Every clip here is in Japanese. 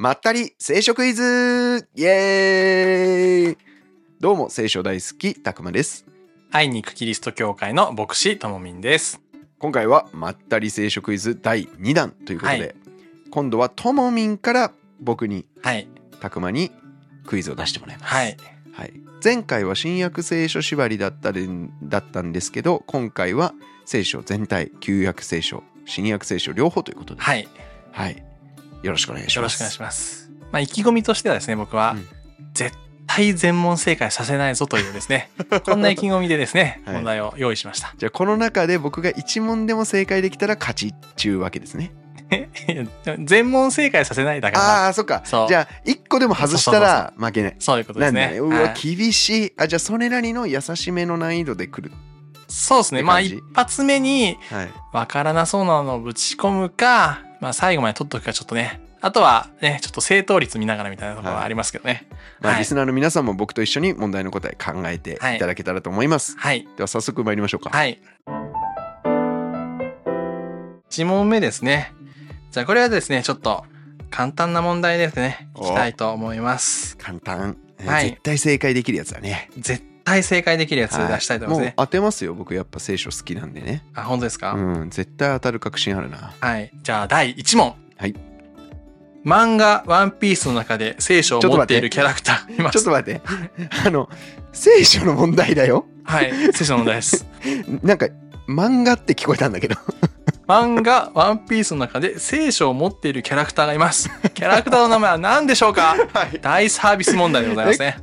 まったり聖書クイズイエーイどうも聖書大好きたくまです愛に行くキリスト教会の牧師ともみんです。今回はまったり聖書クイズ第2弾ということで、はい今度はともみんから僕にはい。たくまにクイズを出してもらいます、はい。はい、前回は新約聖書縛りだったでだったんですけど今回は聖書全体旧約聖書新約聖書両方ということではい。はいよろしくお願いします。よろしくお願いします。まあ、意気込みとしてはですね、僕は、うん。絶対全問正解させないぞというですね、こんな意気込みでですね、はい。問題を用意しました。じゃあこの中で僕が1問でも正解できたら勝ちっちゅうわけですね。全問正解させないだから、ああーそっか。じゃあ1個でも外したら負けないそういうことですね。うわはい。厳しい。あじゃあそれなりの優しめの難易度で来るそうですね。まあ、一発目にはい。わからなそうなのをぶち込むか、まあ、最後まで取っとくかちょっとね。あとはね、ちょっと正答率見ながらみたいなところはありますけどね。まあ、はいリスナーの皆さんも僕と一緒に問題の答え考えていただけたらと思います、はい。では早速参りましょうかはい。1問目ですね。じゃあこれはですね、ちょっと簡単な問題ですね。いきたいと思います。簡単、えーはい絶対正解できるやつだね絶対正解できるやつ出したいと思いますね。もう当てますよ僕やっぱ聖書好きなんでねあ、本当ですか、うん絶対当たる確信あるなはい。じゃあ第1問。はい。漫画ワンピースの中で聖書を持っているキャラクターいます。ちょっと待って あの聖書の問題だよはい。聖書の問題です。なんか漫画って聞こえたんだけど 漫画ワンピースの中で聖書を持っているキャラクターがいます。キャラクターの名前は何でしょうか？はい大サービス問題でございますね。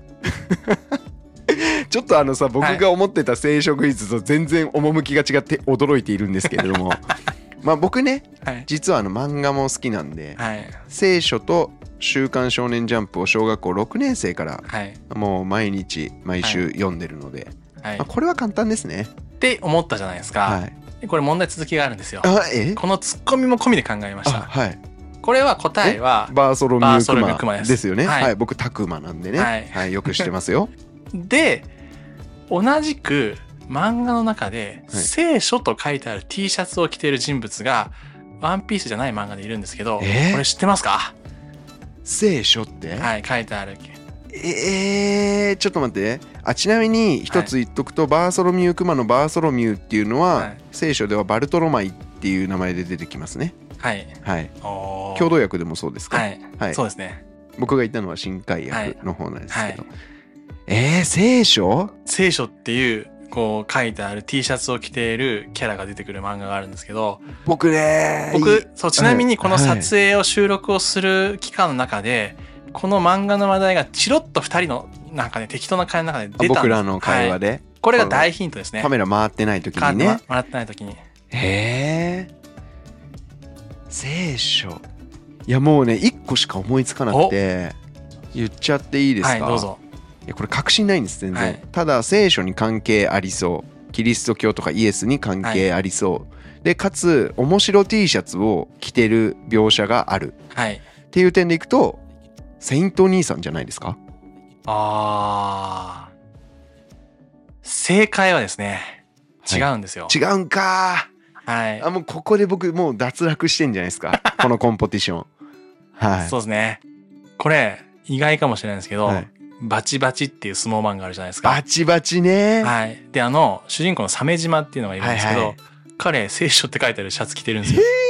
ちょっとあのさ僕はい。が思ってた聖書クイズと全然趣が違って驚いているんですけれども。まあ僕ねはい。実はあの漫画も好きなんではい。聖書と「週刊少年ジャンプ」を小学校6年生からはい。もう毎日毎週読んでるので、はい。まあ、。これは簡単ですね。って思ったじゃないですか。はい。でこれ問題続きがあるんですよ。このツッコミも込みで考えましあた。はい。これは答えは、バーソロミュバークマュークマです。ですよね。は、はいい。僕タクマなんでね。はい。はい、よく知ってますよ で、同じく漫画の中で、はい。聖書と書いてある T シャツを着ている人物が、ワンピースじゃない漫画でいるんですけど、え？ーこれ知ってますか？聖書って、はい、書いてある。えー、ちょっと待って。あちなみに一つ言っとくと、バーソロミュークマのバーソロミューっていうのは、はい。聖書ではバルトロマイっていう名前で出てきますね。はい。はい。共同訳でもそうですか、はい、はい。そうですね。僕が言ったのは新海訳の方なんですけど、はいえー、聖書？聖書っていう、こう書いてある T シャツを着ているキャラが出てくる漫画があるんですけど、僕ねい僕、そう、ちなみにこのはい。撮影を収録をする期間の中で、この漫画の話題がチロッと二人の、なんかね、適当な会の中で出たんです。僕らの会話はい。で、これが大ヒントですね。カメラ回ってない時にね。もらってない時に。へえ聖書。いやもうね1個しか思いつかなくて言っちゃっていいですか、はい、どうぞ。いやこれ確信ないんです全然、はい。ただ聖書に関係ありそう。キリスト教とかイエスに関係ありそう、でかつ面白 T シャツを着てる描写がある。はい。っていう点でいくとセイント兄さんじゃないですか？あー。正解はですね、違うんですよ。違うんか。はい。あ。もうここで僕もう脱落してんじゃないですか？このコンポティション。はい。そうですね。これ、意外かもしれないんですけど、はいバチバチっていう相撲漫画あるじゃないですか。バチバチね、はい。で、あの、主人公の鮫島っていうのがいるんですけど、はいはい彼、聖書って書いてあるシャツ着てるんですよ。えー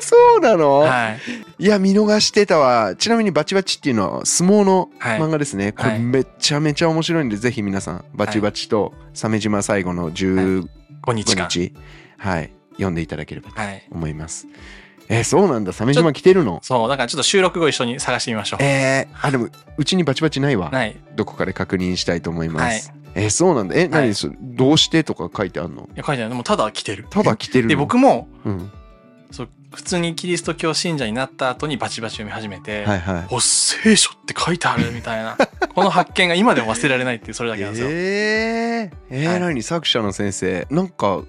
そうなの、はい。いや見逃してたわちなみにバチバチっていうのは相撲のはい漫画ですね、こはいれめちゃめちゃ面白いんでぜひ皆さんバチバチと鮫島最後の15 5日間。日はい読んでいただければとはい。思いますえーそうなんだ。鮫島来てるの？そう、だからちょっと収録後一緒に探してみましょう。えー、あでもうちにバチバチないわ。ない。いどこかで確認したいと思います、はえーそうなんだ。え何、はい。そどうしてとか書いてあんの？や、書いてない。でも、ただ着てる。ただ来てるの？で、僕も、うん、そう、普通にキリスト教信者になった後にバチバチ読み始めて、はいはいお、聖書って書いてあるみたいな。この発見が今でも忘れられないっていう、それだけなんですよ。えー、えーはい。何？作者の先生。なんか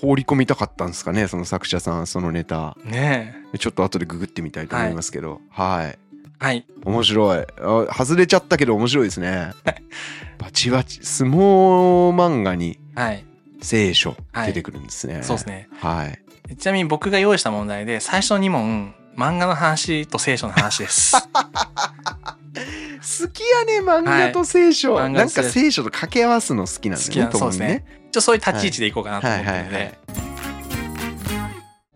放り込みたかったんですかねその作者さんそのネタ。ねちょっと後でググってみたいと思いますけど。はい、え。はい。面白い。あ外れちゃったけど面白いですね。バチバチ。相撲漫画にはい。聖書はい。出てくるんですね、そうですね。はい。ちなみに僕が用意した問題で、最初の2問、漫画の話と聖書の話です。好きやね漫画と聖書、はいなんかと聖書と掛け合わすの好きなんだ好きな、よねそうですね。一応そういう立ち位置でいこうかなと思ってるので。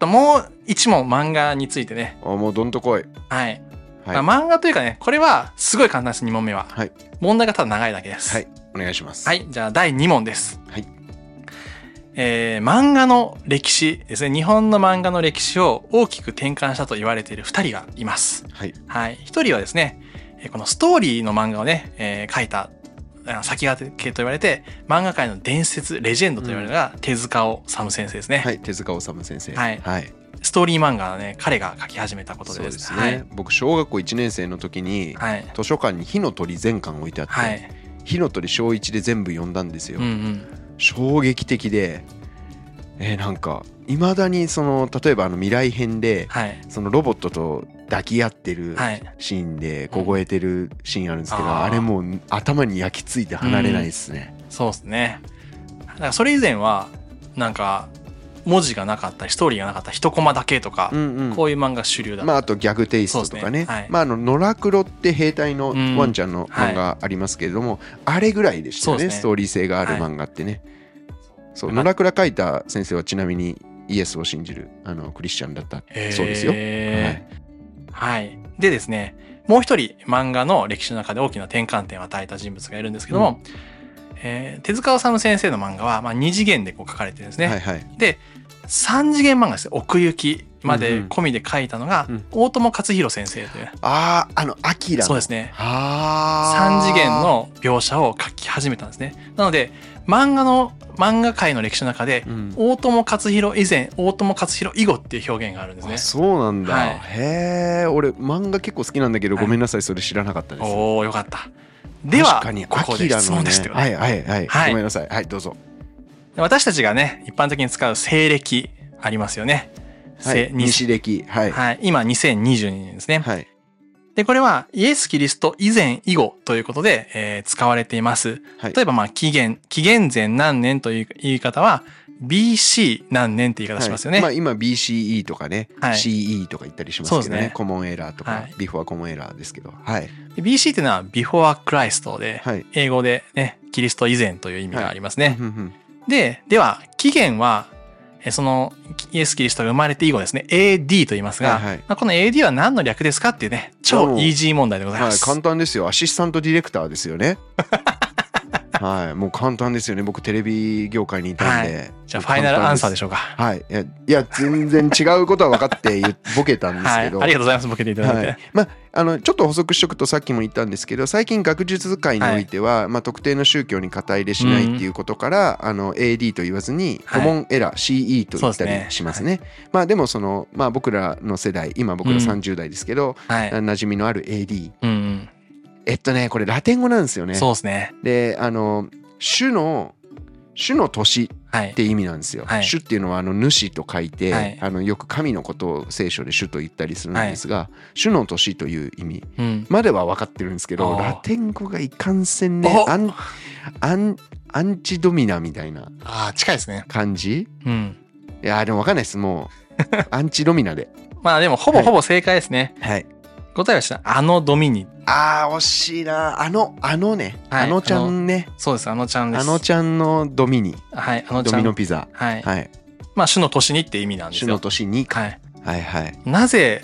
もう一問漫画についてね。あもうどんとこいはい。はい、まあ漫画というかね、これはすごい簡単です、2問目は。はい問題がただ長いだけです。はいお願いしますはい、じゃあ第2問です。はいえー漫画の歴史ですね。日本の漫画の歴史を大きく転換したと言われている2人がいます。はいはい。1人はですね、えーこのストーリーの漫画をね、えー書いたあ先駆けと言われて、漫画界の伝説、レジェンドと言われるのが手塚治虫先生ですね。はい手塚治虫先生はいはい、ストーリー漫画はね、彼が書き始めたことでそうですすね。ね、僕小学校1年生の時にはい。はい。図書館に火の鳥全巻置いてあって、はい。火の鳥小1で全部読んだんですよ、うんうん。衝撃的でえーなんかいまだにその例えばあの未来編ではい。そのロボットと抱き合ってるはい。シーンで凍えてるシーンあるんですけど、あーあれもう頭に焼き付いて離れないですね、そうですね。だからそれ以前は、なんか、文字がなかったり、ストーリーがなかった一コマだけとかう、んうん。こういう漫画主流だった。まあ、あとギャグテイストとかね。まあ、あの野良黒って兵隊のうん。ワンちゃんの漫画ありますけれども、あれぐらいでしたよねストーリー性がある漫画ってね、そう野良黒書いた先生はちなみにイエスを信じるあのクリスチャンだったそうですよ、はい。はい。でですね、もう一人漫画の歴史の中で大きな転換点を与えた人物がいるんですけども、えー手塚治虫先生の漫画は、まあ、2次元でこう書かれてるんですね。はいはいで、3次元漫画ですね。奥行きまでうんうん込みで書いたのが、うん大友克洋先生という。あああのアキラのそうですね。あ3次元の描写を書き始めたんですね。なので、漫画の、漫画界の歴史の中で、うん大友克洋以前、大友克洋以後っていう表現があるんですねあ。そうなんだ、はいへえ俺漫画結構好きなんだけど、はいごめんなさいそれ知らなかったですおおよかった。では、ここで質問ですよね。はいはいはい、はい。ごめんなさい。はいどうぞ。私たちがね、一般的に使う西暦ありますよね。はい西暦。はい。はい。今、2022年ですね。はい。で、これは、イエス・キリスト以前以後ということで、えー使われています。はい。例えば、まあ、紀元、紀元前何年という言い方は、BC 何年って言い方しますよね。はい。まあ、今 BCE とかね、はい。CE とか言ったりしますけどね。ね。コモンエラーとか、はい。ビフォーコモンエラーですけど。はい。で BC っていうのは Before Christ で、はい。英語でね、キリスト以前という意味がありますね。で、では、起源は、えその、イエス・キリストが生まれて以後ですね、AD と言いますが、はいはい。まあこの AD は何の略ですかっていうね、超イージー問題でございます。はい簡単ですよ。アシスタントディレクターですよね はいもう簡単ですよね僕テレビ業界にいたんで、じゃあ、ファイナルアンサーでししょうか。はいいやいや全然違うことは分かってボケたんですはい。あけど、りがとうございます。ボケていただいて。はい、まああのちょっと補足しとくとさっきも言ったんですけど最近学術界においては、まあ、特定の宗教に肩入れしないっていうことから、あの AD と言わずにはいコモンエラー、CE と言ったりしますね。まあでもその、まあ、僕らの世代今僕らうん30代ですけど、はい。馴染みのある AD うんうん。えっとねこれラテン語なんですよね。そうですね。であの主の主の年はいっ。て意味なんですよ。はい主っていうのはあの主と書いて、はいあのよく神のことを聖書で主と言ったりするんですが、主の年という意味うん。までは分かってるんですけどあーラテン語がいかんせんねおアンアンアンチドミナみたいなああ、近いですね。感じ？うん。いやーでも分かんないですもう アンチドミナでまあでも、ほぼほぼ正解ですね。はい答えはしたあのドミニ。あー惜しいな。あのあのね、はいあのちゃんね。そうです、あのちゃんです。あのちゃんのドミニ。はい、あのちドゃん。ミノピザ。はい。はい。まあ、主の年にって意味なんです主のよ。年に。かはい。はいはい。なぜ、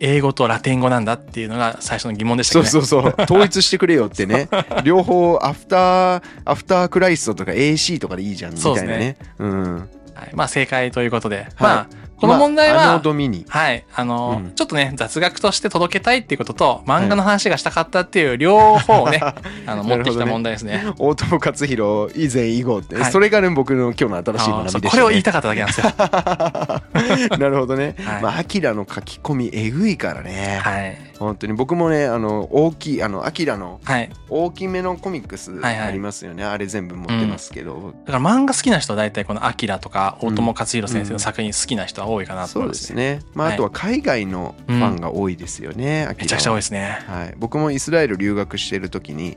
英語とラテン語なんだっていうのが最初の疑問でしたけどね。そうそうそう。統一してくれよってね。両方アフターアフタークライストとか AC とかでいいじゃんみたいなね。うん。はい、まあ、正解ということで。まあ、このまあ問題は、はい。あの、うん。ちょっとね、雑学として届けたいっていうことと、漫画の話がしたかったっていう両方をね、あの、持ってきた問題ですね。大友克洋以前以後って、はい。それがね僕の今日の新しい学びでした、ね、これを言いたかっただけなんですよ。なるほどね、はい。まあアキラの書き込みえぐいからね、はい。本当に。僕もねあの大きいあのアキラのはい。大きめのコミックスはいはい。ありますよね、あれ全部持ってますけど、だから漫画好きな人は大体このアキラとか大友克洋先生の作品好きな人は多いかなとそうで思いますすね。ねまあはい。あとは海外のファンが多いですよね、アキラは。めちゃくちゃ多いですね。はい、僕もイスラエル留学してる時に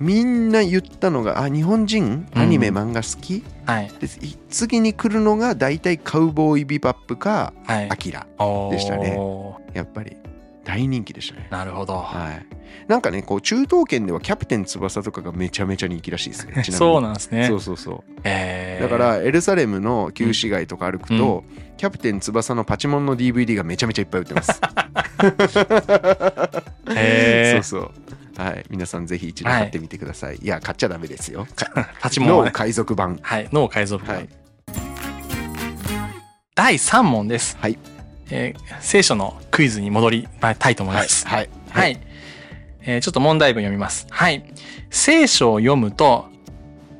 みんな言ったのがあ日本人？アニメ漫画好き、はい。でい次に来るのが大体カウボーイビバップかはい。ア。キラでしたね。やっぱり大人気でしたねなるほど。はいなんかねこう中東圏ではキャプテン翼とかがめちゃめちゃ人気らしいですね そうなんですねそ。うそうそうえーだからエルサレムの旧市街とか歩くと、キャプテン翼のパチモンの DVD がめちゃめちゃいっぱい売ってます。へーそうそう。はい、皆さんぜひ一度買ってみてください。い、や買っちゃダメですよ。パチモンね。海賊版。はい。脳改造部はい。第3問です。はい。えー聖書のクイズに戻りたいと思います。はい。はい。えーちょっと問題文読みます。はい。聖書を読むと、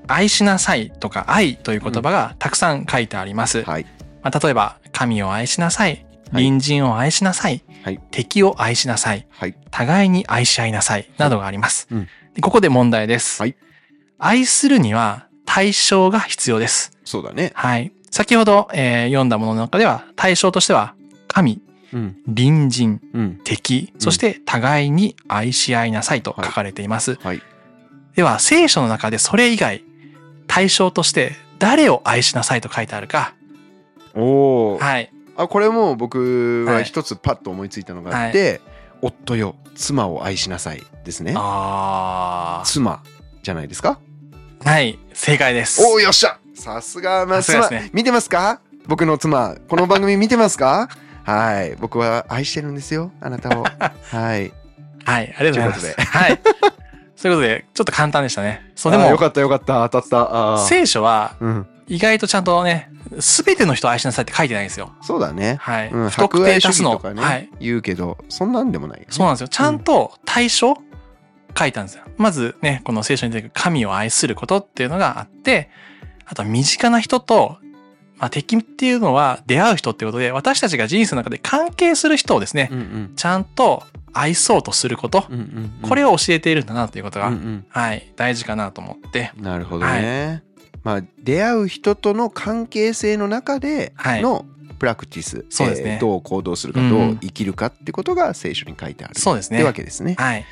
愛しなさいとか愛という言葉がたくさん書いてあります。はい。まあ、例えば、神を愛しなさい。はい隣人を愛しなさい。はい敵を愛しなさい。はい。互いに愛し合いなさい。などがあります。うんでここで問題です。はい愛するには対象が必要です。そうだね。はい。先ほど、えー読んだものの中では対象としては神、うん。隣人、うん。敵、そして互いに愛し合いなさいと書かれています。はい。では、聖書の中でそれ以外、対象として誰を愛しなさいと書いてあるか。おお。はい。あこれも僕ははい一つパッと思いついたのがあって、夫よ妻を愛しなさいですね。あ妻じゃないですか？ー。はい。正解です。おおよっしゃさすがまあ妻ね見てますか？僕の妻この番組見てますか？はい僕は愛してるんですよあなたを はいはい。ありがとうございます。といはい。そういうことで、ちょっと簡単でしたね。そう、でも、よかったよかった当たった聖書はうん意外とちゃんとね、すべての人を愛しなさいって書いてないんですよ。そうだね、はい。うん、不特定多数の。ね、はい。言うけどそんなんでもないよねそうなんですよ。ちゃんと対象書いたんですよ。まずね、この聖書に出てくる神を愛することっていうのがあって、あとは身近な人と、まあ、敵っていうのは出会う人ってことで、私たちが人生の中で関係する人をですね、うんうん。ちゃんと愛そうとすること、うんうんうん。これを教えているんだなということが、うんうん。はい、大事かなと思って、なるほどね、まあ出会う人との関係性の中ではい。のプラクティス、そうですね。えーどう行動するか、うん。どう生きるかってことが聖書に書いてある。そうですね。ってわけですね、はい、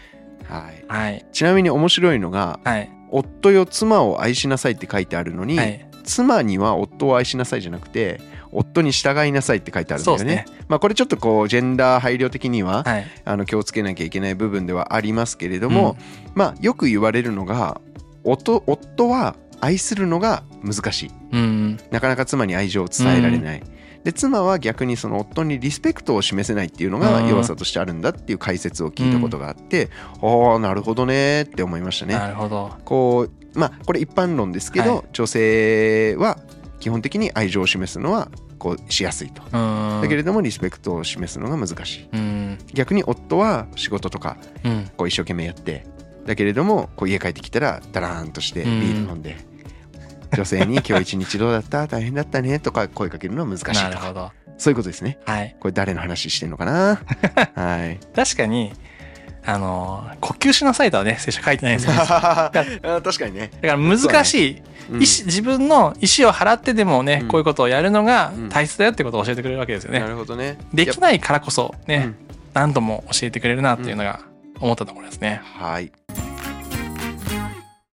はい、はい、ちなみに面白いのがはい、「夫よ妻を愛しなさい」って書いてあるのに、はい、妻には夫を愛しなさいじゃなくて夫に従いなさいって書いてあるんだよね。ね。まあこれちょっとこうジェンダー配慮的には、はい、あの気をつけなきゃいけない部分ではありますけれども、まあよく言われるのが夫夫は愛するのが難しい。うん、なかなか妻に愛情を伝えられない、で妻は逆にその夫にリスペクトを示せないっていうのがうん。弱さとしてあるんだっていう解説を聞いたことがあって、ああなるほどねって思いましたね。なるほど。こうまあこれ一般論ですけど、はい。女性は基本的に愛情を示すのはこうしやすいと。うん。だけれどもリスペクトを示すのが難しい。うん、逆に夫は仕事とかうん、こう一生懸命やって。だけれどもこう家帰ってきたらダラーンとしてビール飲んで、女性に「今日一日どうだった？大変だったね」とか声かけるのは難しいとか。なるほど。そういうことですね。はい。これ誰の話してんのかな？はい。確かに、あの、呼吸しなさいとはね、聖書書いてないんですよ。だ あ確かにね、から難しい、うん。自分の意思を払ってでもね、うん。こういうことをやるのがうん。大切だよってことを教えてくれるわけですよね。なるほどね。できないからこそね、うん。何度も教えてくれるなっていうのが思ったところですね。はい。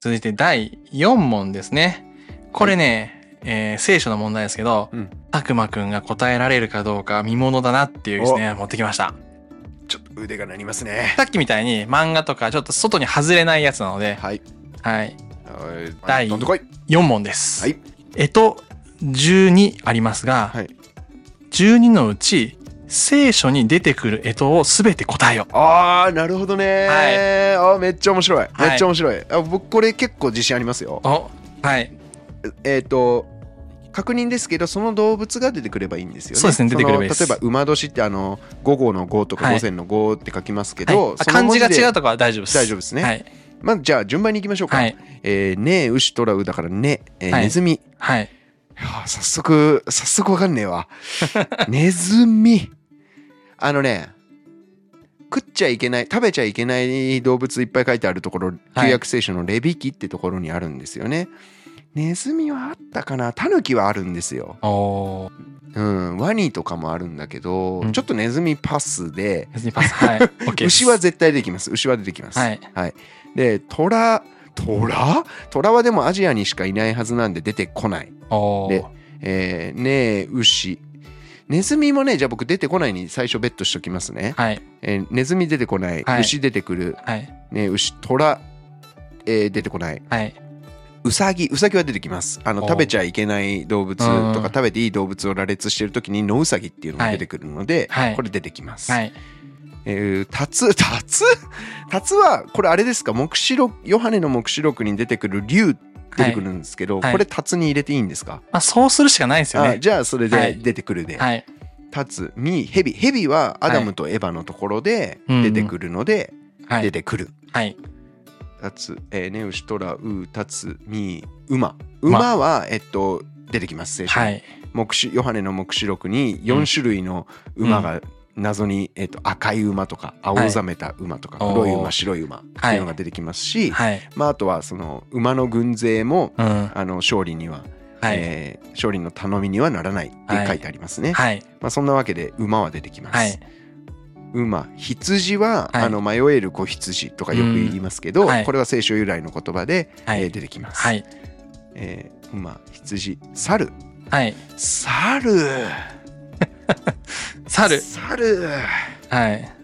続いて第4問ですね。これね、えー聖書の問題ですけど、うん。たくまくんが答えられるかどうか見ものだなっていうですね、持ってきました。ちょっと腕が鳴りますね。さっきみたいに漫画とかちょっと外に外れないやつなので、はい。はい。はい。第どんどこい。4問です。はい。えと12ありますが、はい。12のうち聖書に出てくる干支をすべて答えよ。ああなるほどね、あーめっちゃ面白い。はい。めっちゃ面白い、あ僕これ結構自信ありますよ。お、はい。えっ、と確認ですけどその動物が出てくればいいんですよね。そうですね出てくればいい例えば馬年ってあの午後の午とかはい午前の午って書きますけはい漢字が違うととかは大丈夫です。大丈夫ですねはい。まあじゃあ順番に行きましょうか。はい。えー、ねえ牛とらうだからね、えーはいネズミ。はい。はあ早速早速わかんねえわ。ネズミ。あのね食っちゃいけない食べちゃいけない動物いっぱい書いてあるところ、旧約聖書のレビ記ってところにあるんですよね。ネズミはあったかな？タヌキはあるんですよ。うん、ワニとかもあるんだけど、うんちょっとネズミパスで、ネズミパス。はい。牛は絶対出てきます。牛は出てきます。はい。で、虎、虎？虎はでもアジアにしかいないはずなんで出てこない。でえー、ねえ、牛。ネズミもね、じゃあ僕出てこないに最初ベットしときますね。はい。えーネズミ出てこない。はい牛出てくる。はい。ねえ、牛、虎、えー出てこない。はい。ウサギ、ウサギは出てきます。あの、お食べちゃいけない動物とうんか食べていい動物を羅列してるときに、ノウサギっていうのが出てくるので、はいこれ出てきます。はい。えー、タツ、タツ？タツは、これあれですか、目視録、ヨハネの目視録に出てくる竜出てくるんですけど、はいこれタツに入れていいんですか、まあ、そうするしかないですよね。あじゃあそれではい出てくるで。はい。タツ、ミ、ヘビ。ヘビはアダムとエヴァのところで出てくるので、はい。出てくる。はい。タツ、えー、ネウシトラ、ウ、タツ、ミ、馬。馬は、えっと、出てきます、聖書にはい。目視ヨハネの目視録に4種類の馬が謎に、えっと赤い馬とか青ざめた馬とか、はい黒い馬白い馬っていうのが出てきますし、はい。まあ、あとはその馬の軍勢もうん。あの勝利には、はい。えー勝利の頼みにはならないって書いてありますね。はい。まあ、そんなわけで馬は出てきます。はい。馬羊は、はいあの迷える子羊とかよく言いますけど、うんはいこれは聖書由来の言葉で、はいえー出てきます。はい。えー馬羊猿はい。猿猿。猿はい。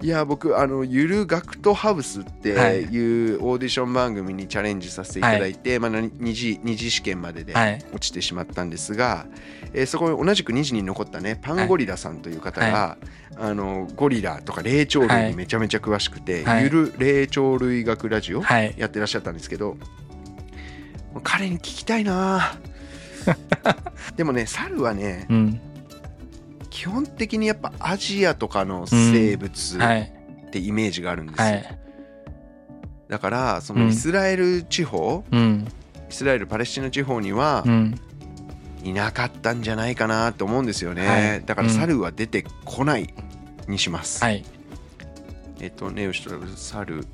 いや僕あのゆるガクトハウスってはい。いうオーディション番組にチャレンジさせていただいて、まあ、な二次二次試験までではい。落ちてしまったんですが、えーそこに同じく2次に残ったねパンゴリラさんという方が、あのゴリラとか霊長類にめちゃめちゃ詳しくて、はい。ゆる霊長類学ラジオはい。やってらっしゃったんですけど、彼に聞きたいな でもね猿はねうん。基本的にやっぱアジアとかの生物はい。ってイメージがあるんですよ、はい。だからそうのんイスラエル地方、うん。イスラエルパレスチナ地方にはうん。いなかったんじゃないかなと思うんですよね、はいだから猿は出てこないにします、はい。えっとネウシトラブ猿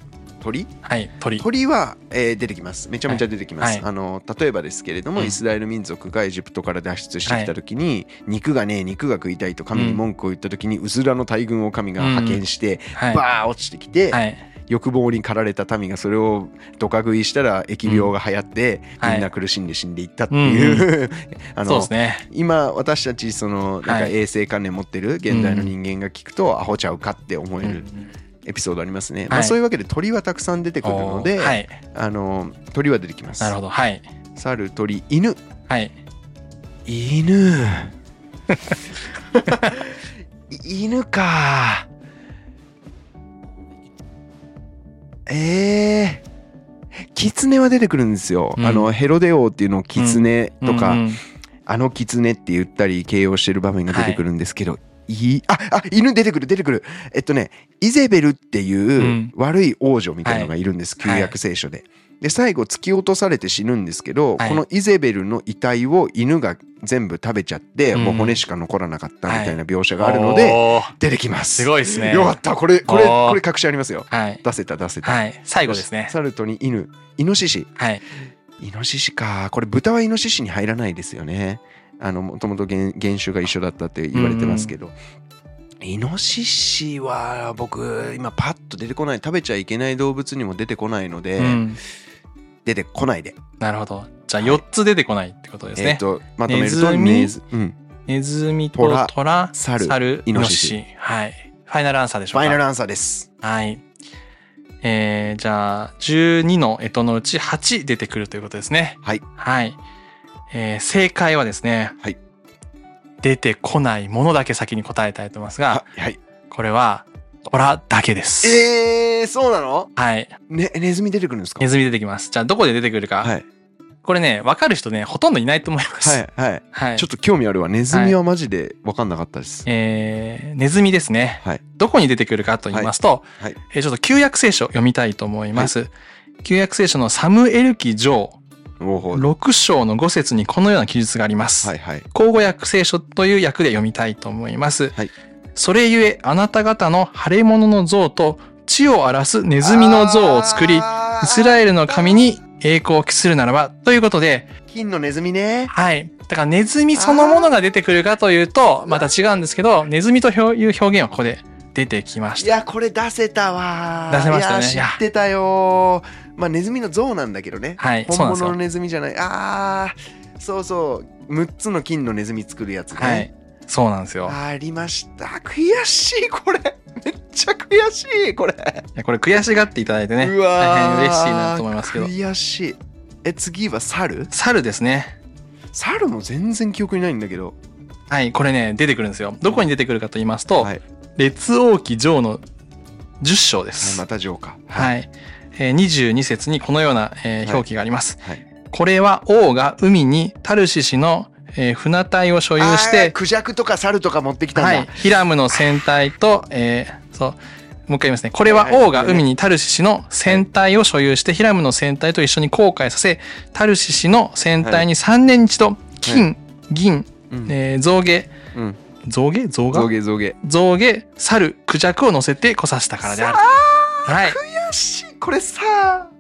鳥？はい。鳥。鳥は、えー出てきます。めちゃめちゃ出てきます、はい。あの例えばですけれども、うん。イスラエル民族がエジプトから脱出してきた時に、肉がねえ肉が食いたいと神に文句を言った時に、うずらの大軍を神が派遣して、はい。バー落ちてきて、はい。欲望に駆られた民がそれをドカ食いしたら疫病が流行って、はい。みんな苦しんで死んでいったっていう、あの そうですね。今私たちそのなんかはい。衛生観念持ってる現代の人間が聞くと、アホちゃうかって思えるエピソードありますね、まあ、はいそういうわけで鳥はたくさん出てくるので、はい。あの鳥は出てきます。なるほど。はい。猿鳥犬。はい。犬。犬か。えー。キツネは出てくるんですよ、うん。あのヘロデ王っていうのをキツネとか、うんうんあのキツネって言ったり形容してる場面が出てくるんですけど、いいああ犬出てくる出てくるえっとねイゼベルっていううん悪い王女みたいなのがいるんです、はい旧約聖書で。で最後突き落とされて死ぬんですけど、はいこのイゼベルの遺体を犬が全部食べちゃって、うんもう骨しか残らなかったみたいな描写があるので、出てきます。すごいですね。よかったこれこれこれ確信ありますよ。はい。出せた出せた。はい。最後ですね。サルトに犬イノシシはい。イノシシかこれ豚はイノシシに入らないですよねもともと原原種が一緒だったって言われてますけど、イノシシは僕今パッと出てこない食べちゃいけない動物にも出てこないので、うん。出てこないで、なるほど。じゃあ4つ出てこないってことですえっ、ね。とまとめるとネズミネズうん、ネズミと虎トラ、猿猿、イノシシイノシシ。はい。ファイナルアンサーでしょうか。ファイナルアンサーですはい。えー、じゃあ、12の干支のうち8出てくるということですね。はいはい。えー正解はですね、はい出てこないものだけ先に答えたいと思いますが、ははいこれは、虎だけです。えー、そうなの？はい。ねネズミ出てくるんですか？ネズミ出てきます。じゃあ、どこで出てくるか。はいこれね、わかる人ね、ほとんどいないと思います。はいはいはい。ちょっと興味あるわネズミはマジで分かんなかったです、えー、ネズミですね。はいどこに出てくるかと言いますと、はいえーちょっと旧約聖書読みたいと思います。旧約聖書のサムエル記上6章の5節にこのような記述があります。はいはい。口語訳聖書という訳で読みたいと思います。はい。それゆえあなた方の腫れ物の像と地を荒らすネズミの像を作り、イスラエルの神に栄光を期するならば、ということで、金のネズミね。はい。だからネズミそのものが出てくるかというと、また違うんですけど、ネズミという表現はここで出てきました。いやこれ出せたわ出せましたね。いや知ってたよまあネズミの像なんだけどね、はい本物のネズミじゃないあーそうそう6つの金のネズミ作るやつね、はい。そうなんですよ。ありました悔しいこれめっちゃ悔しいこれいやこれ悔しがっていただいてね、うわー大変嬉しいなと思いますけど。悔しいえ次は猿？猿ですね。猿も全然記憶にないんだけどはい、これね、出てくるんですよ。どこに出てくるかと言いますと、はい、列王記上の10章です。またジョーカーはい。えー22節にこのような、表記があります。はい。これは王が海にタルシシの、えー船体を所有して、クジャクとか猿とか持ってきたんだ、はい、ヒラムの船体と、えーそう、もう一回言いますね。これははいはい。王が海にタルシシの船体を所有して、ヒラムの船体と一緒に航海させ、タルシシの船体に3年に一度、金、銀、うん。えー象牙、うん。象牙？象牙？象牙象牙。猿、クジャクを乗せて来させたからである。はい。悔しいこれさ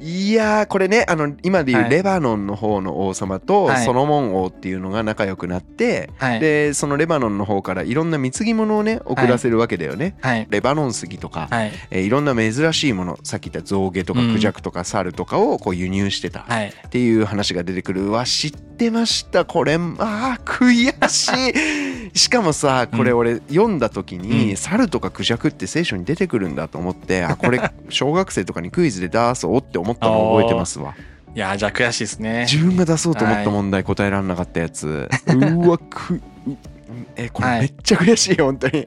いやーこれねあの今でいうはいレバノンの方の王様とはいソロモン王っていうのが仲良くなって、はい。でそのレバノンの方からいろんな貢ぎ物をね送らせるわけだよね、はい。レバノン杉とか、はい。えーいろんな珍しいものさっき言った象牙とかうんクジャクとか猿とかをこう輸入してたっはい。ていう話が出てくるうわ知ってました。これあー悔しい。しかもさこれうん俺読んだ時に、うん。猿とかクジャクって聖書に出てくるんだと思ってあこれ 小学生とかにクイズで出そうって思ったのを覚えてますわ。いやー、じゃあ悔しいですね。自分が出そうと思っはいた問題答えられなかったやつ、うわくうえこはい。れめっちゃ悔しい本当に。じゃ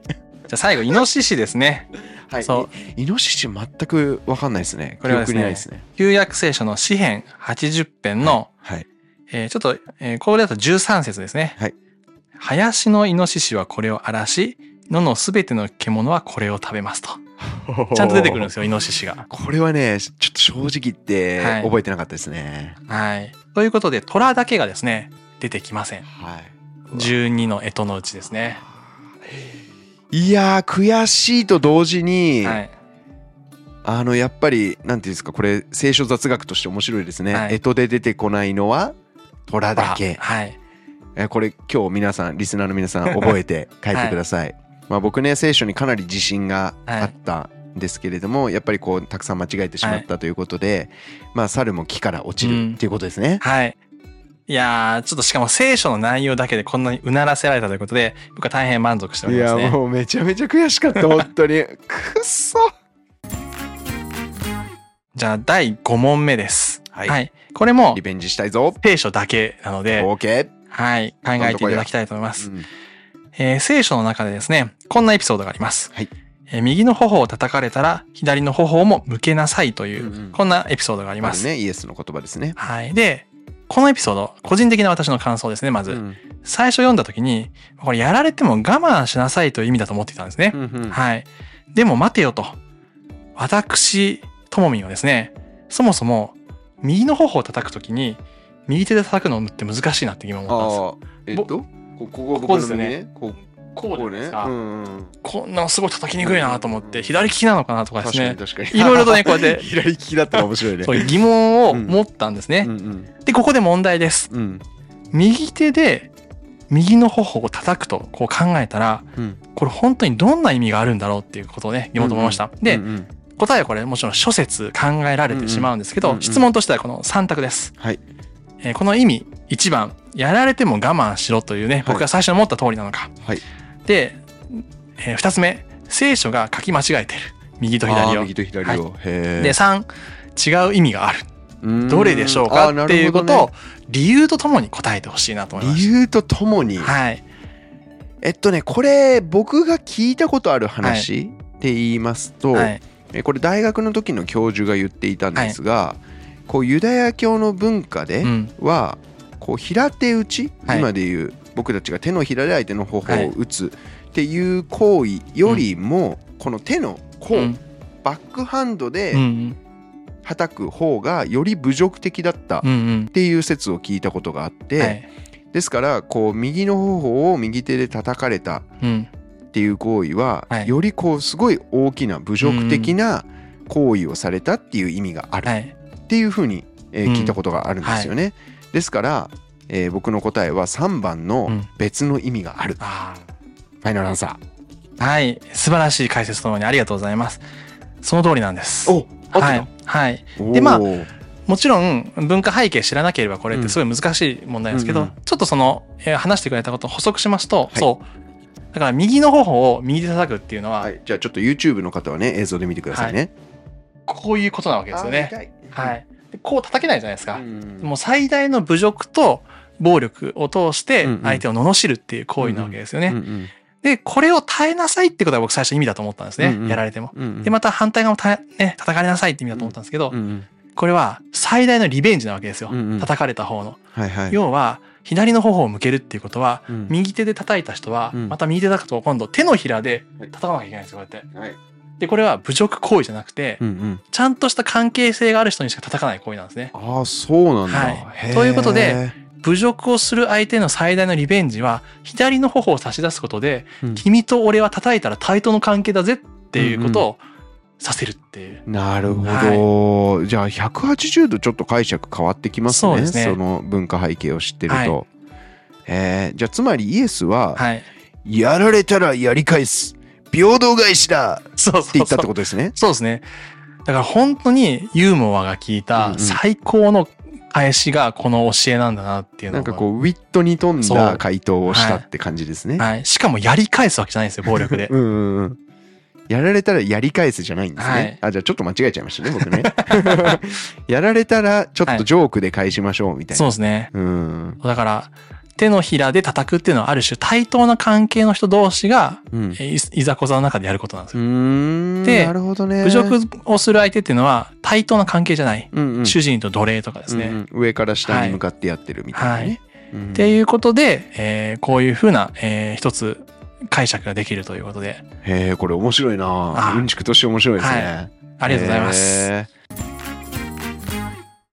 あ最後、イノシシですね。はい。そう。イノシシ全く分かんないですね。これはですねすね。旧約聖書の詩編80編の、はいえーちょっと、えーこれだと13節ですね。はい林のイノシシはこれを荒らし、野のすべての獣はこれを食べますと。ちゃんと出てくるんですよ、イノシシが。これはねちょっと正直言ってはい覚えてなかったですねはい。ということで、虎だけがですね、出てきません。はい12の干支のうちですね。いやー悔しいと同時に、はい。あのやっぱりなんていうんですかこれ聖書雑学として面白いですね、はい干支で出てこないのは虎だけ。はい。えこれ今日皆さんリスナーの皆さん 覚えて帰ってください、まあ僕ね聖書にかなり自信があったんですけれども、やっぱりこうたくさん間違えてしまったということで、まあ猿も木から落ちうん。るっていうことですね、はい。いやー、ちょっとしかも聖書の内容だけでこんなにうならせられたということで、僕は大変満足しておいやりますね。もうめちゃめちゃ悔しかった 本当に。くっそ。じゃあ、第5問目です。はいこれもリ、ベンジしたいぞ聖書だけなので、OK はい。考えていただきたいと思います。うんえー聖書の中でですね、こんなエピソードがあります。はいえー右の頬を叩かれたら、左の頬をも向けなさいという、うんうんこんなエピソードがあります。ねイエスの言葉ですねはい。で、このエピソード、個人的な私の感想ですね、まず。うん最初読んだ時に、これやられても我慢しなさいという意味だと思っていたんですね。うんうんはい。でも待てよと。私、ともみんはですね、そもそも、右の頬を叩くときに、右手で叩くのって難しいなって疑問を持ったんですよ。えっと？こここここですよね。ここうじゃないですか。うんうんこんなのすごい叩きにくいなと思って、左利きなのかなとかで確すね。いろいろとね、こうやって、左利きだったら面白いね。そういう疑問を持ったんですね。うん。うん。で、ここで問題です。うん。右手で、右の頬を叩くと、こう考えたら、うん。これ本当にどんな意味があるんだろうっていうことをね、疑問と思いました。で、うんうん答えはこれもちろん諸説考えられてしまうんですけど、質問としてはこの3択です。はいえーこの意味、1番、やられても我慢しろというね、僕が最初に思った通りなのか。はいで、え2つ目、聖書が書き間違えてる。右とあ左を。ー右と左をへで、え3、違う意味がある。うんどれでしょうかっていうことを理由とともに答えてほしいなと思いまし理由とともに？た。はい。えっとねこれ僕が聞いたことある話って言いますと、はい。えこれ大学の時の教授が言っていたんですが、こうユダヤ教の文化でうん。は、こう平手打ち、はい今でいう僕たちが手のひらで相手の頬を打つっていう行為よりも、この手の甲、うん。バックハンドうでん。叩く方がより侮辱的だったっ。ていう説を聞いたことがあって、はい。ですからこう右の頬を右手で叩かれたうん。っていう行為は、はいよりこうすごい大きな侮辱的な行為をされたっていう意味があるはい。っていうふうに、えーうん聞いたことがあるんですよね。ですから、えー僕の答えは3番のうん別の意味がある。あファイナルアンサーはい。素晴らしい解説とともにありがとうございます。その通りなんです。ー。おはい。はい。でまあもちろん文化背景知らなければこれってすごい難しい問題ですけど、うんうんちょっとその、えー話してくれたことを補足しますと、はいそう。だから右の頬を右で叩くっていうのは、はい、じゃあちょっと YouTube の方はね映像で見てくださいね。こういうことなわけですよね。ねはい。でこう叩けないじゃないですか。うんもう最大の侮辱と暴力を通して相手を罵るっていう行為なわけですよね。うんうんで、これを耐えなさいってことは僕最初意味だと思ったんですね。うんうんやられても。うんうんで、また反対側もた、ね、叩かれなさいって意味だと思ったんですけど、うんうんこれは最大のリベンジなわけですよ。うんうん叩かれた方の。はいはい。要は、左の頬を向けるっていうことは、うん。右手で叩いた人は、うん。また右手叩くと今度手のひらで叩かなきゃいけないんですよ、こうやって。はい。で、これは侮辱行為じゃなくて、うんうん。ちゃんとした関係性がある人にしか叩かない行為なんですね。ああそうなんだ。はい。ということで、侮辱をする相手の最大のリベンジは、左の頬を差し出すことで、うん。君と俺は叩いたら対等の関係だぜっていうことをさせるって。なるほど、じゃあ180度ちょっと解釈変わってきますね。ね。の文化背景を知ってると、はい。えーじゃあつまりイエスは、はい。やられたらやり返す。平等返しだ。って言ったって。ことですね。そうですね。だから本当にユーモアが効いたん最高の返しがこの教えなんだなっていうのをなんかこうウィットに富んだ回答をしたって感じですね、はい。しかもやり返すわけじゃないんですよ、暴力で。うんうんうんやられたらやり返すじゃないんですね。はいあ、じゃあちょっと間違えちゃいましたね、僕ね。やられたらちょっとジョークで返しましょうみたいな。そうですね。うん。だから、手のひらで叩くっていうのはある種対等な関係の人同士が、うん。えーいいざこざの中でやることなんですうよ。でなるほどね。侮辱をする相手っていうのは対等な関係じゃない。うんうん、主人と奴隷とかですね。うんうん上から下に向かってやってるみたいなね。うんっていうことで、えーこういうふうな、えー一つ解釈ができるということで、へえ、これ面白いなあうんちくとして面白いですね。はありがとうございます。へ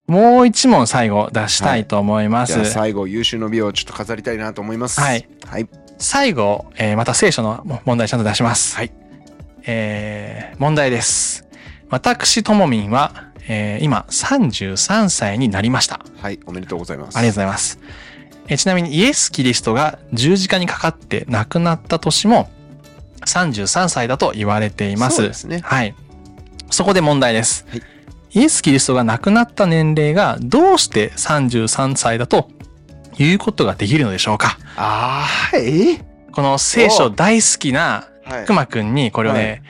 もう一問最後出したいと思います。ーじゃあ最後、優秀の美をちょっと飾りたいなと思います。はい。はい。最後、えーまた聖書の問題ちゃんと出します。はい。えー問題です。私、ともみんは、えー今33歳になりました。はい。おめでとうございます。ありがとうございます。えーちなみにイエス・キリストが十字架にかかって亡くなった年も33歳だと言われています。そうですね。はい。そこで問題です。はいイエス・キリストが亡くなった年齢がどうして33歳だということができるのでしょうか？ああ、えこの聖書大好きなはいくまくんにこれをね、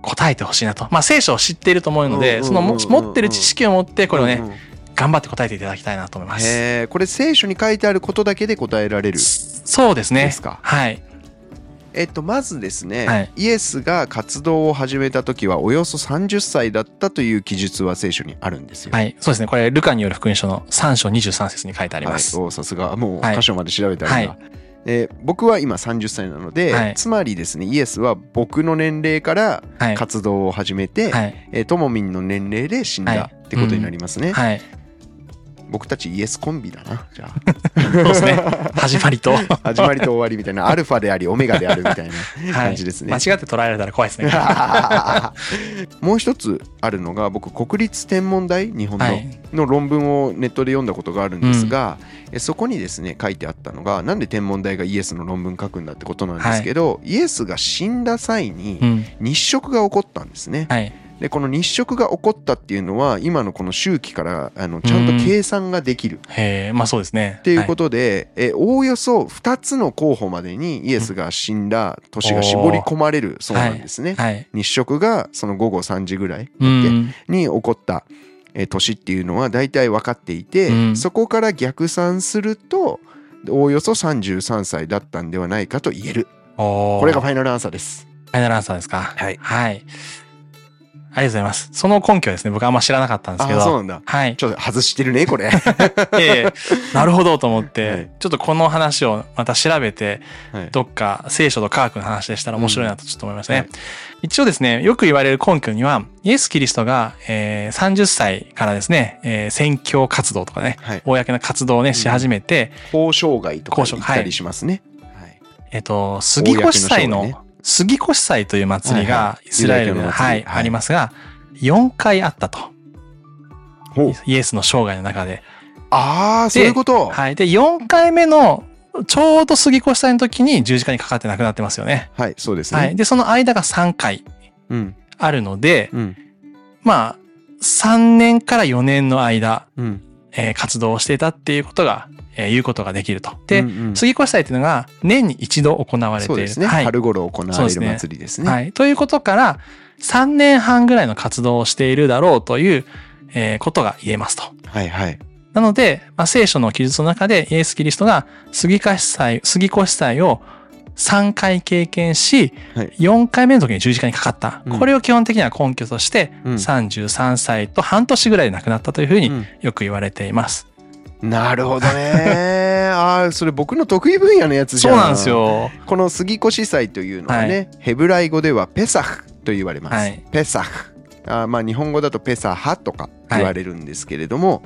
答えてほしいなと。まあ聖書を知っていると思うので、そのも持ってる知識を持ってこれをね、頑張って答えていただきたいなと思います。これ聖書に書いてあることだけで答えられる。そうですね。ですか？はい。えっと、まずですね、はいイエスが活動を始めた時はおよそ30歳だったという記述は聖書にあるんですよ。はい。そうですね。これ、ルカによる福音書の3章23節に書いてあります。はい、おさすがもうはい箇所まで調べてあるんだ、はえー僕は今30歳なので、はいつまりですねイエスは僕の年齢からはい。活動を始めて、はい。えーともみんの年齢で死んだはいってことになりますね、はい。僕たちイエスコンビだなじゃそうですね。始まりと。あ 始まりと終わりみたいなアルファでありオメガであるみたいなはい感じですね、間違って捉えられたら怖いですね。もう一つあるのが僕国立天文台日本の,、はいの論文をネットで読んだことがあるんですが、えそこにですね書いてあったのがなんで天文台がイエスの論文書くんだってことなんですけど、イエスが死んだ際にうん。日食が起こったんですね。はい。でこの日食が起こったっていうのは今のこの周期からあのちゃんと計算ができるへえ、まあそうですね。っていうことで、えおおよそ2つの候補までにイエスが死んだ年が絞り込まれるそうなんですね。はい。はい。日食がその午後3時ぐらいうん。に起こったえー年っていうのは大体分かっていて、うんそこから逆算するとおおよそ33歳だったんではないかと言えるこれがファイナルアンサーです。ファイナルアンサーですか？はいはい。ありがとうございます。その根拠はですね、僕あんま知らなかったんですけど。あそうなんだはい。ちょっと外してるねこれ。ええ なるほどと思って、はいちょっとこの話をまた調べて、はいどっか聖書と科学の話でしたら面白いなとちょっと思いましたね。はい一応ですね、よく言われる根拠には、イエス・キリストが、えー30歳からですね、えー宣教活動とかね、はい公な活動をね、し始めて、交渉外とか交渉言ったりしますね。はいえっ、と、杉越祭の、ね杉越祭という祭りがイスラエルで、ユダヤ教の祭はい、ありますが、4回あったと。イエスの生涯の中で。ああそういうこと。はい。で、4回目の、ちょうど杉越祭の時に十字架にかかって亡くなってますよね。はいそうですね。はい。で、その間が3回うんあるので、うんまあ、3年から4年の間、うんえー活動をしていたっていうことが、えー言うことができると。で、うんうん杉越祭っていうのが年に一度行われている。そうですね、はい。春頃行われるそうですね祭りですねはい。ということから、3年半ぐらいの活動をしているだろうという、えーことが言えますと。はいはいなので、まあ、聖書の記述の中でイエス・キリストが杉越祭、杉越祭を3回経験し、はい。4回目の時に十字架にかかった。うん。これを基本的には根拠として、うん。33歳と半年ぐらいで亡くなったというふうにうん。よく言われています。なるほどね。ああそれ僕の得意分野のやつじゃん。そうなんですよ。この杉越祭というのはね、ヘブライ語ではペサフと言われます、はい。ペサフ。あーまあ日本語だとペサハとか言われるんですけれども、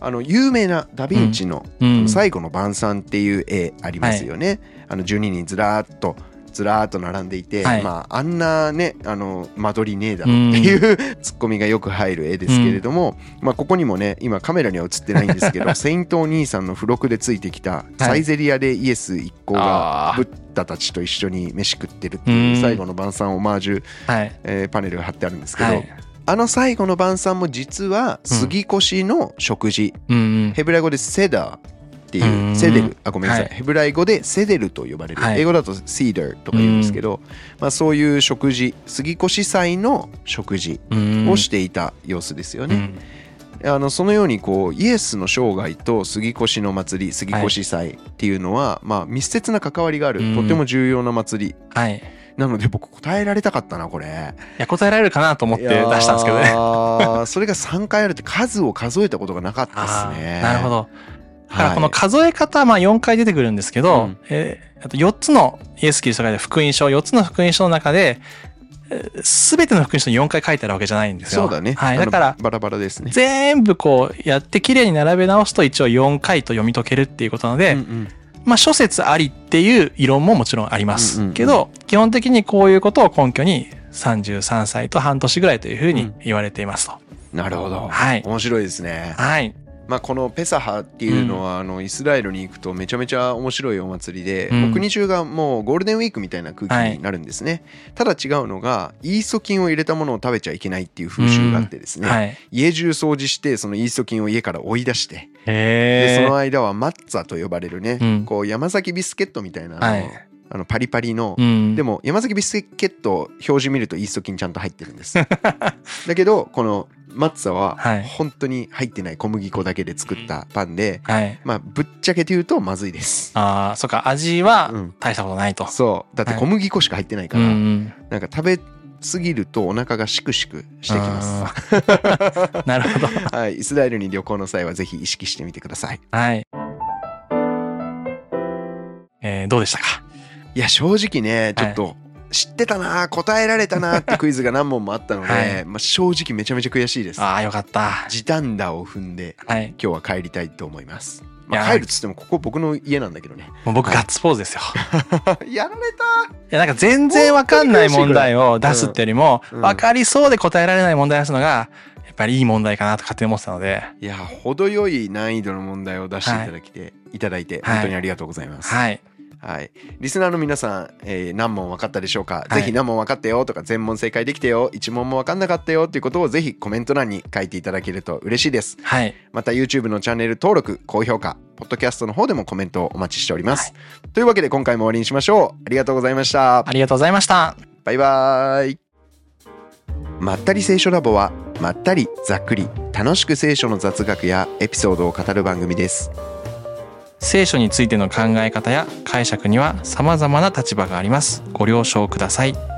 あの有名なダ・ヴィンチのうん。最後の晩餐っていう絵ありますよね。あの12人ずらーっとずらーっと並んでいて、はい。まああんなねあの間取りねえだろっていう、ツッコミがよく入る絵ですけれども、まあここにもね今カメラには映ってないんですけど セイントお兄さんの付録でついてきたサイゼリアでイエス一行がブッダたちと一緒に飯食ってるっていううん。最後の晩餐オマージュ、はい。えーパネルが貼ってあるんですけど、はい。あの最後の晩餐も実は杉越の食事、うんうん。ヘブライ語でセダーっていううんセデル。あごめんなさい、はい。ヘブライ語でセデルと呼ばれる、はい。英語だとシーダーとか言うんですけど、まあ、そういう食事。杉越祭の食事うんをしていた様子ですよね、うん。あのそのようにこうイエスの生涯と杉越の祭り杉越祭っていうのは、まあ、密接な関わりがある、うん。とても重要な祭り。はい。いなので僕答えられたかったなこれ。や、答えられるかなと思って出したんですけどね。ね それが3回あるって数を数えたことがなかったあですね。ーなるほど。だからこのはい数え方、まあ4回出てくるんですけど、うんえーあと4つのイエス・キリストが書いた福音書、4つの福音書の中で、すべての福音書に4回書いてあるわけじゃないんですよ。そうだね。はい。だから、バラバラですね。全部こうやって綺麗に並べ直すと一応4回と読み解けるっていうことなので、うんうんまあ諸説ありっていう異論ももちろんありまうんうんうんすけど、基本的にこういうことを根拠に33歳と半年ぐらいというふうに言われていますと。なるほど。はい面白いですね。はい。まあ、このペサハっていうのは、あのイスラエルに行くとめちゃめちゃ面白いお祭りで、国中がもうゴールデンウィークみたいな空気になるんですね、ただ違うのがイースト菌を入れたものを食べちゃいけないっていう風習があってですね、はい。家中掃除してそのイースト菌を家から追い出してでその間はマッツァと呼ばれるね、うん。こう山崎ビスケットみたいなあのパリパリの、うん。でも山崎ビスケット表示見るとイースト菌ちゃんと入ってるんです。だけどこのマッツァははい。本当に入ってない小麦粉だけで作ったパンで、はい。まあぶっちゃけて言うとまずいです。ああ、そっか、味はうん。大したことないと。そう。だって小麦粉しか入ってないかうら、ん。なんか食べ過ぎるとお腹がシクシクしてきます。なるほど。はい。イスラエルに旅行の際はぜひ意識してみてください。はい。えーどうでしたか？いや正直ねちょっと知ってたな答えられたなってクイズが何問もあったので、はい。まあ、正直めちゃめちゃ悔しいです。ああ、よかった。時短打を踏んではい。今日は帰りたいと思います、まあ、帰るっつってもここ僕の家なんだけどね。もう僕はいガッツポーズですよ。やられいや、なんか全然わかんない問題を出すってよりも、うん。わかりそうで答えられない問題を出すのが、やっぱりいい問題かなと勝手に思ってたので、たいや程よい難易度の問題を出していただきて、い、ただいてはい。本当にありがとうございます、はい。はい、リスナーの皆さん、えー何問分かったでしょうか、はい。ぜひ何問分かったよとか全問正解できたよ。1問も分かんなかったよ。っていうことをぜひコメント欄に書いていただけると嬉しいです。はい。また YouTube のチャンネル登録高評価ポッドキャストの方でもコメントをお待ちしております、というわけで今回も終わりにしましょう。ありがとうございました。ありがとうございました。バイバーイ。まったり聖書ラボはまったりざっくり楽しく聖書の雑学やエピソードを語る番組です聖書についての考え方や解釈には様々な立場があります。ご了承ください。